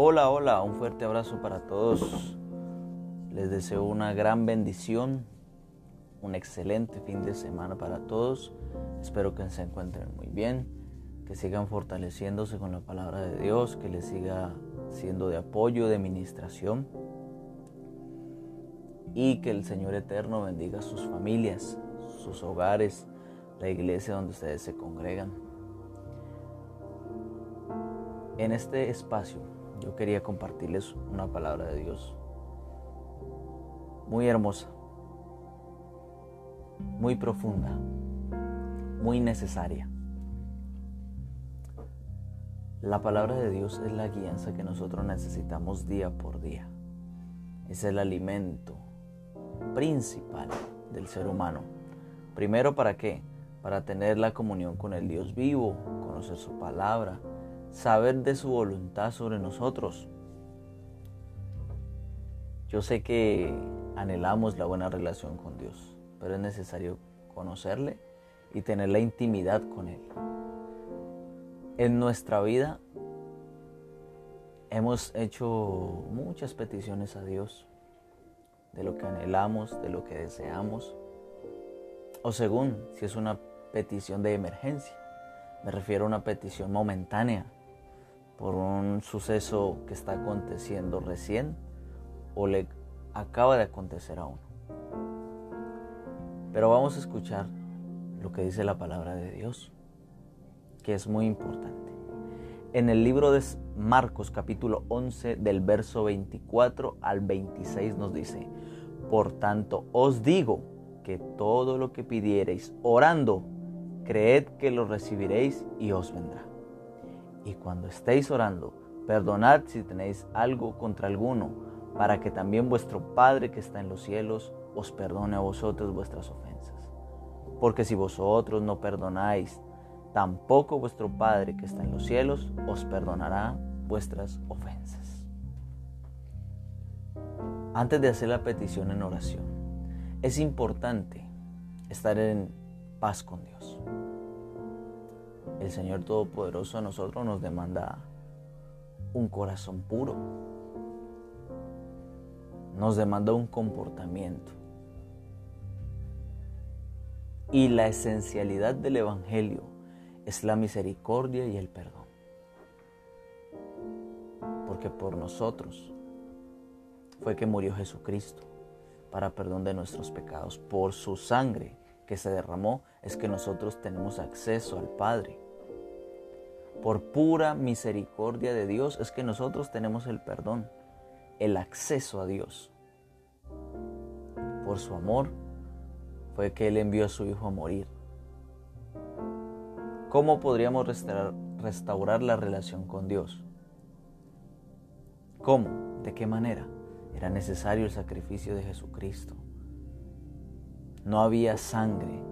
Hola, hola, un fuerte abrazo para todos. Les deseo una gran bendición, un excelente fin de semana para todos. Espero que se encuentren muy bien, que sigan fortaleciéndose con la palabra de Dios, que les siga siendo de apoyo, de ministración y que el Señor Eterno bendiga sus familias, sus hogares, la iglesia donde ustedes se congregan. En este espacio yo quería compartirles una palabra de Dios muy hermosa, muy profunda, muy necesaria. La palabra de Dios es la guianza que nosotros necesitamos día por día. Es el alimento principal del ser humano. Primero, ¿para qué? Para tener la comunión con el Dios vivo, conocer su palabra, saber de su voluntad sobre nosotros. Yo sé que anhelamos la buena relación con Dios, pero es necesario conocerle y tener la intimidad con Él. En nuestra vida hemos hecho muchas peticiones a Dios de lo que anhelamos, de lo que deseamos, o según si es una petición de emergencia. Me refiero a una petición momentánea por un suceso que está aconteciendo recién o le acaba de acontecer a uno. Pero vamos a escuchar lo que dice la palabra de Dios, que es muy importante. En el libro de Marcos capítulo 11 del verso 24 al 26 nos dice, por tanto os digo que todo lo que pidiereis orando, creed que lo recibiréis y os vendrá. Y cuando estéis orando, perdonad si tenéis algo contra alguno, para que también vuestro Padre que está en los cielos os perdone a vosotros vuestras ofensas. Porque si vosotros no perdonáis, tampoco vuestro Padre que está en los cielos os perdonará vuestras ofensas. Antes de hacer la petición en oración, es importante estar en paz con Dios el Señor Todopoderoso a nosotros nos demanda un corazón puro. Nos demanda un comportamiento. Y la esencialidad del Evangelio es la misericordia y el perdón. Porque por nosotros fue que murió Jesucristo para perdón de nuestros pecados. Por su sangre que se derramó es que nosotros tenemos acceso al Padre. Por pura misericordia de Dios es que nosotros tenemos el perdón, el acceso a Dios. Por su amor fue que Él envió a su Hijo a morir. ¿Cómo podríamos restaurar, la relación con Dios? ¿Cómo? ¿De qué manera? Era necesario el sacrificio de Jesucristo. No había sangre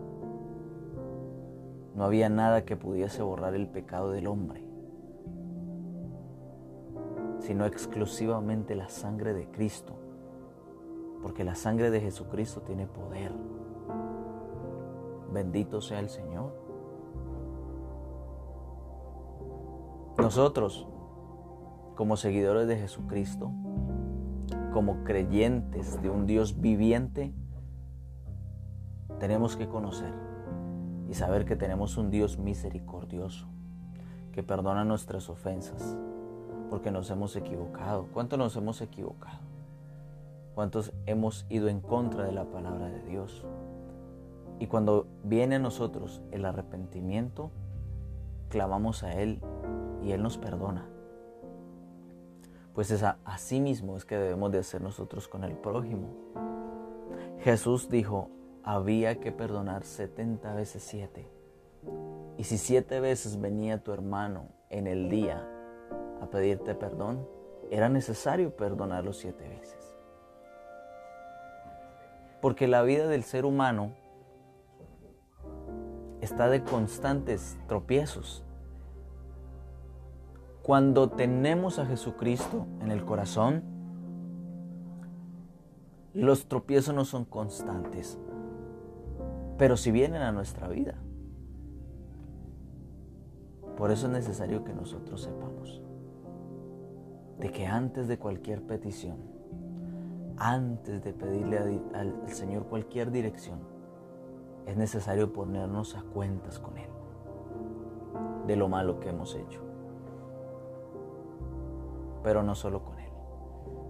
no había nada que pudiese borrar el pecado del hombre, sino exclusivamente la sangre de Cristo, porque la sangre de Jesucristo tiene poder. Bendito sea el Señor. Nosotros, como seguidores de Jesucristo, como creyentes de un Dios viviente, tenemos que conocer y saber que tenemos un Dios misericordioso, que perdona nuestras ofensas, porque nos hemos equivocado. ¿Cuánto nos hemos equivocado? ¿Cuántos hemos ido en contra de la palabra de Dios? Y cuando viene a nosotros el arrepentimiento, clamamos a Él y Él nos perdona. Pues es así mismo es que debemos de hacer nosotros con el prójimo. Jesús dijo, había que perdonar 70 veces 7. Y si siete veces venía tu hermano en el día a pedirte perdón, era necesario perdonarlo siete veces. Porque la vida del ser humano está de constantes tropiezos. Cuando tenemos a Jesucristo en el corazón, los tropiezos no son constantes, pero si vienen a nuestra vida. Por eso es necesario que nosotros sepamos de que antes de cualquier petición, antes de pedirle al Señor cualquier dirección, es necesario ponernos a cuentas con Él de lo malo que hemos hecho. Pero no solo con Él,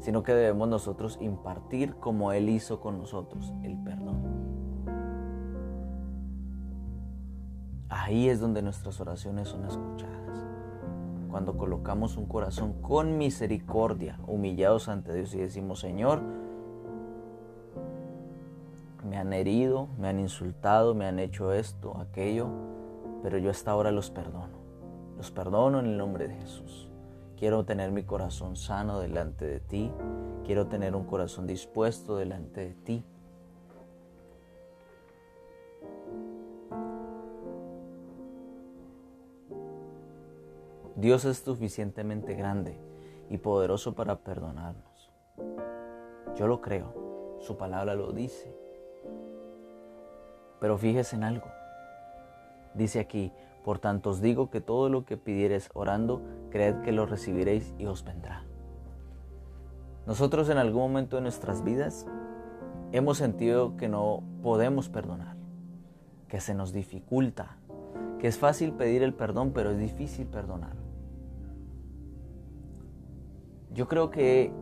sino que debemos nosotros impartir como Él hizo con nosotros el perdón. Ahí es donde nuestras oraciones son escuchadas. Cuando colocamos un corazón con misericordia, humillados ante Dios y decimos, Señor, me han herido, me han insultado, me han hecho esto, aquello, pero yo hasta ahora los perdono. Los perdono en el nombre de Jesús. Quiero tener mi corazón sano delante de ti. Quiero tener un corazón dispuesto delante de ti. Dios es suficientemente grande y poderoso para perdonarnos. Yo lo creo, su palabra lo dice. Pero fíjese en algo. Dice aquí, por tanto os digo que todo lo que pidiereis orando, creed que lo recibiréis y os vendrá. Nosotros en algún momento de nuestras vidas hemos sentido que no podemos perdonar, que se nos dificulta, que es fácil pedir el perdón, pero es difícil perdonar. Yo creo que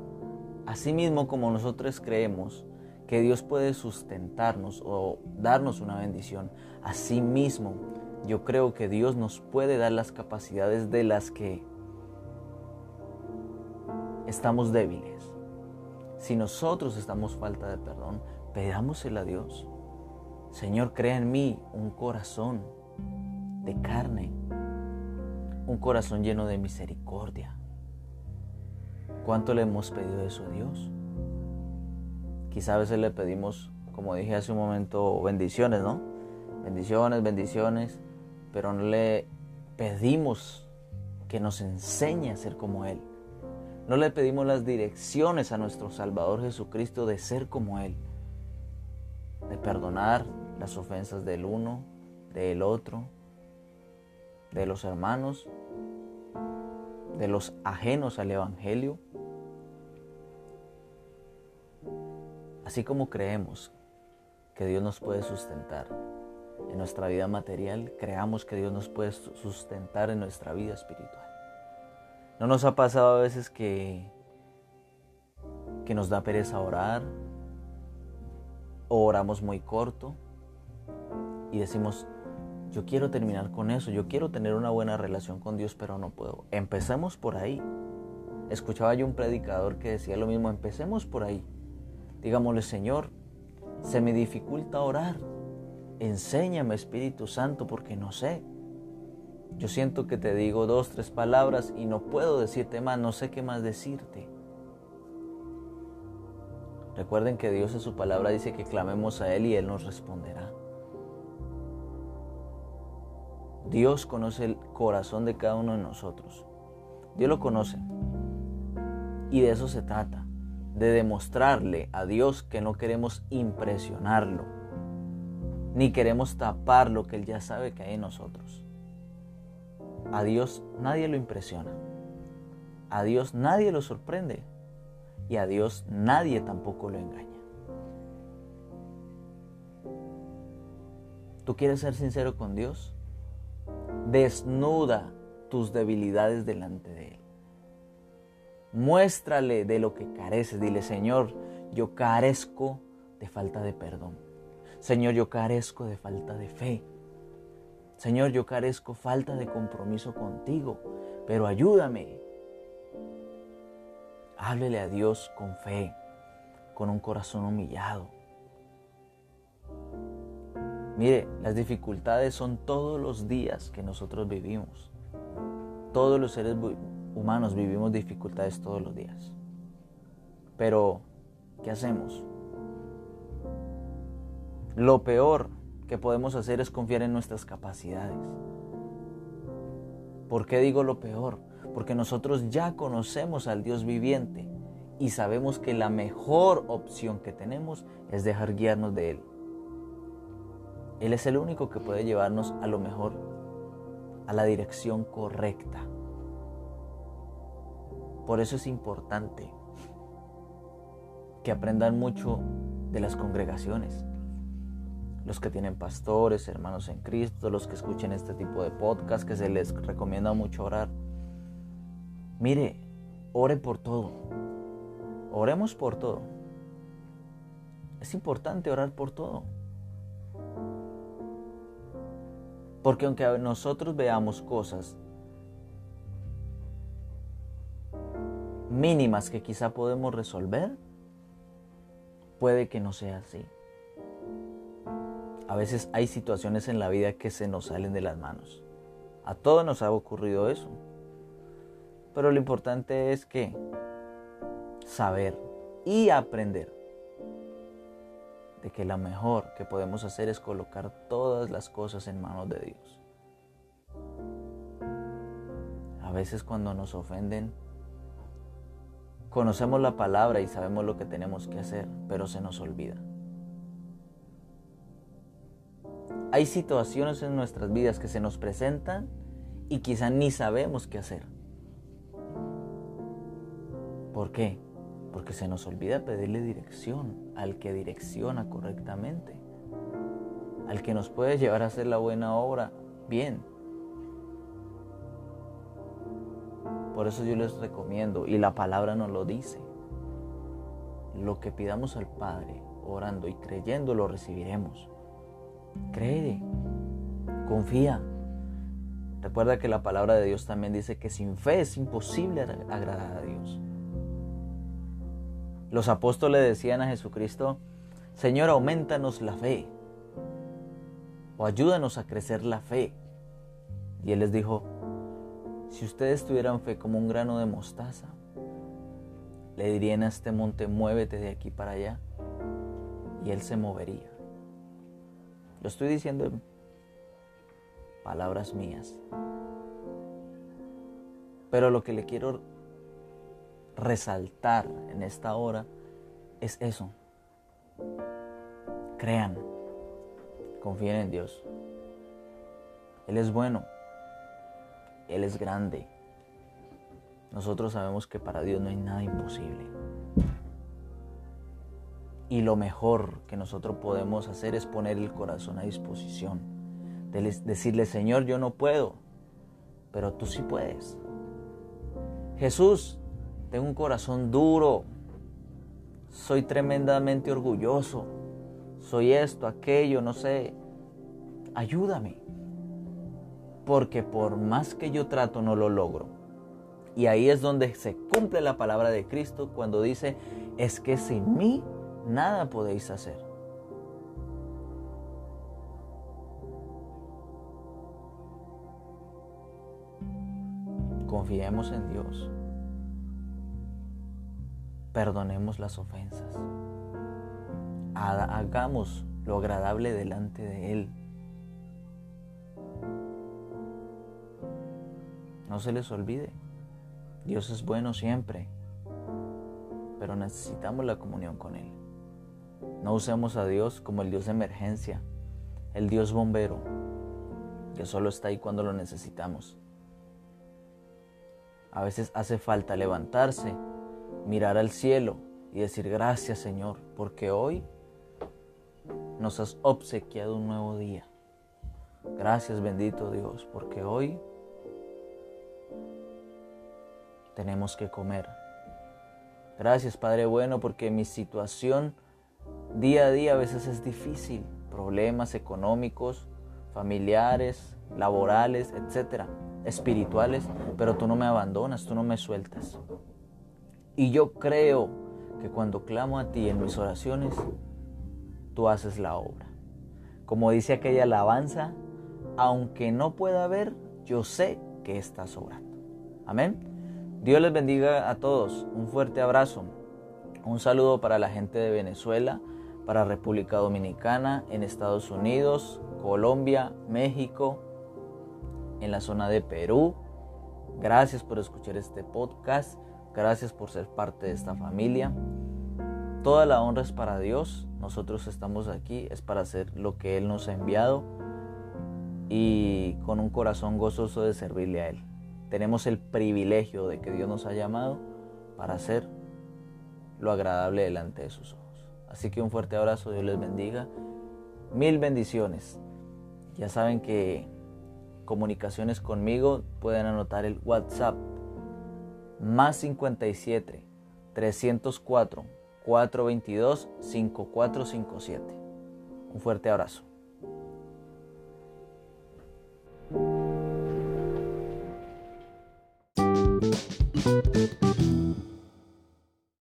así mismo como nosotros creemos que Dios puede sustentarnos o darnos una bendición, así mismo yo creo que Dios nos puede dar las capacidades de las que estamos débiles. Si nosotros estamos falta de perdón, pedámosela a Dios. Señor, crea en mí un corazón de carne, un corazón lleno de misericordia. ¿Cuánto le hemos pedido eso a Dios? Quizá a veces le pedimos, como dije hace un momento, bendiciones, ¿no? Bendiciones, bendiciones pero no le pedimos que nos enseñe a ser como Él. No le pedimos las direcciones a nuestro Salvador Jesucristo de ser como Él, de perdonar las ofensas del uno, del otro, de los hermanos, de los ajenos al Evangelio. Así como creemos que Dios nos puede sustentar, en nuestra vida material, creamos que Dios nos puede sustentar en nuestra vida espiritual. ¿No nos ha pasado a veces que, que nos da pereza orar o oramos muy corto y decimos, yo quiero terminar con eso, yo quiero tener una buena relación con Dios, pero no puedo? Empecemos por ahí. Escuchaba yo un predicador que decía lo mismo, empecemos por ahí. Digámosle, Señor, se me dificulta orar, Enséñame, Espíritu Santo, porque no sé. Yo siento que te digo dos, tres palabras y no puedo decirte más, no sé qué más decirte. Recuerden que Dios en su palabra dice que clamemos a Él y Él nos responderá. Dios conoce el corazón de cada uno de nosotros. Dios lo conoce. Y de eso se trata, de demostrarle a Dios que no queremos impresionarlo, ni queremos tapar lo que Él ya sabe que hay en nosotros. A Dios nadie lo impresiona. A Dios nadie lo sorprende. Y a Dios nadie tampoco lo engaña. ¿Tú quieres ser sincero con Dios? Desnuda tus debilidades delante de Él. Muéstrale de lo que careces. Dile, Señor, yo carezco de falta de perdón. Señor, yo carezco de falta de fe. Señor, yo carezco falta de compromiso contigo, pero ayúdame. Háblele a Dios con fe, con un corazón humillado. Mire, las dificultades son todos los días que nosotros vivimos. Todos los seres humanos vivimos dificultades todos los días. Pero, ¿qué hacemos? Lo peor que podemos hacer es confiar en nuestras capacidades. ¿Por qué digo lo peor? Porque nosotros ya conocemos al Dios viviente y sabemos que la mejor opción que tenemos es dejar guiarnos de Él. Él es el único que puede llevarnos a lo mejor, a la dirección correcta. Por eso es importante que aprendan mucho de las congregaciones. Los que tienen pastores, hermanos en Cristo, los que escuchen este tipo de podcast, que se les recomienda mucho orar. Mire, ore por todo. Oremos por todo. Es importante orar por todo. Porque aunque nosotros veamos cosas mínimas que quizá podemos resolver, puede que no sea así. A veces hay situaciones en la vida que se nos salen de las manos. A todos nos ha ocurrido eso. Pero lo importante es que saber y aprender de que lo mejor que podemos hacer es colocar todas las cosas en manos de Dios. A veces cuando nos ofenden, conocemos la palabra y sabemos lo que tenemos que hacer, pero se nos olvida. Hay situaciones en nuestras vidas que se nos presentan y quizá ni sabemos qué hacer. ¿Por qué? Porque se nos olvida pedirle dirección al que direcciona correctamente, al que nos puede llevar a hacer la buena obra bien. Por eso yo les recomiendo, y la palabra nos lo dice, lo que pidamos al Padre, orando y creyendo, lo recibiremos. Cree, confía. Recuerda que la palabra de Dios también dice que sin fe es imposible agradar a Dios. Los apóstoles decían a Jesucristo, Señor, aumentanos la fe o ayúdanos a crecer la fe. Y Él les dijo, si ustedes tuvieran fe como un grano de mostaza, le dirían a este monte, muévete de aquí para allá, y Él se movería. Lo estoy diciendo en palabras mías. Pero lo que le quiero resaltar en esta hora es eso. Crean, confíen en Dios. Él es bueno, Él es grande. Nosotros sabemos que para Dios no hay nada imposible. Y lo mejor que nosotros podemos hacer es poner el corazón a disposición. De decirle, Señor, yo no puedo, pero tú sí puedes. Jesús, tengo un corazón duro. Soy tremendamente orgulloso. Soy esto, aquello, no sé. Ayúdame. Porque por más que yo trato no lo logro. Y ahí es donde se cumple la palabra de Cristo cuando dice, es que sin mí nada podéis hacer. Confiemos en Dios perdonemos las ofensas. Hagamos lo agradable delante de Él. No se les olvide, Dios es bueno siempre, pero necesitamos la comunión con Él. No usemos a Dios como el Dios de emergencia, el Dios bombero, que solo está ahí cuando lo necesitamos. A veces hace falta levantarse mirar al cielo y decir gracias Señor, porque hoy nos has obsequiado un nuevo día. Gracias bendito Dios, porque hoy tenemos que comer. Gracias Padre bueno, porque mi situación día a día a veces es difícil. Problemas económicos, familiares, laborales, etcétera, espirituales, pero tú no me abandonas, tú no me sueltas. Y yo creo que cuando clamo a ti en mis oraciones, tú haces la obra. Como dice aquella alabanza, aunque no pueda ver, yo sé que estás obrando. Amén. Dios les bendiga a todos. Un fuerte abrazo. Un saludo para la gente de Venezuela, para República Dominicana, en Estados Unidos, Colombia, México, en la zona de Perú. Gracias por escuchar este podcast. Gracias por ser parte de esta familia. Toda la honra es para Dios. Nosotros estamos aquí, es para hacer lo que Él nos ha enviado y con un corazón gozoso de servirle a Él. Tenemos el privilegio de que Dios nos ha llamado para hacer lo agradable delante de sus ojos. Así que un fuerte abrazo, Dios les bendiga. Mil bendiciones. Ya saben que comunicaciones conmigo pueden anotar el WhatsApp más 57 304 422 5457. Un fuerte abrazo.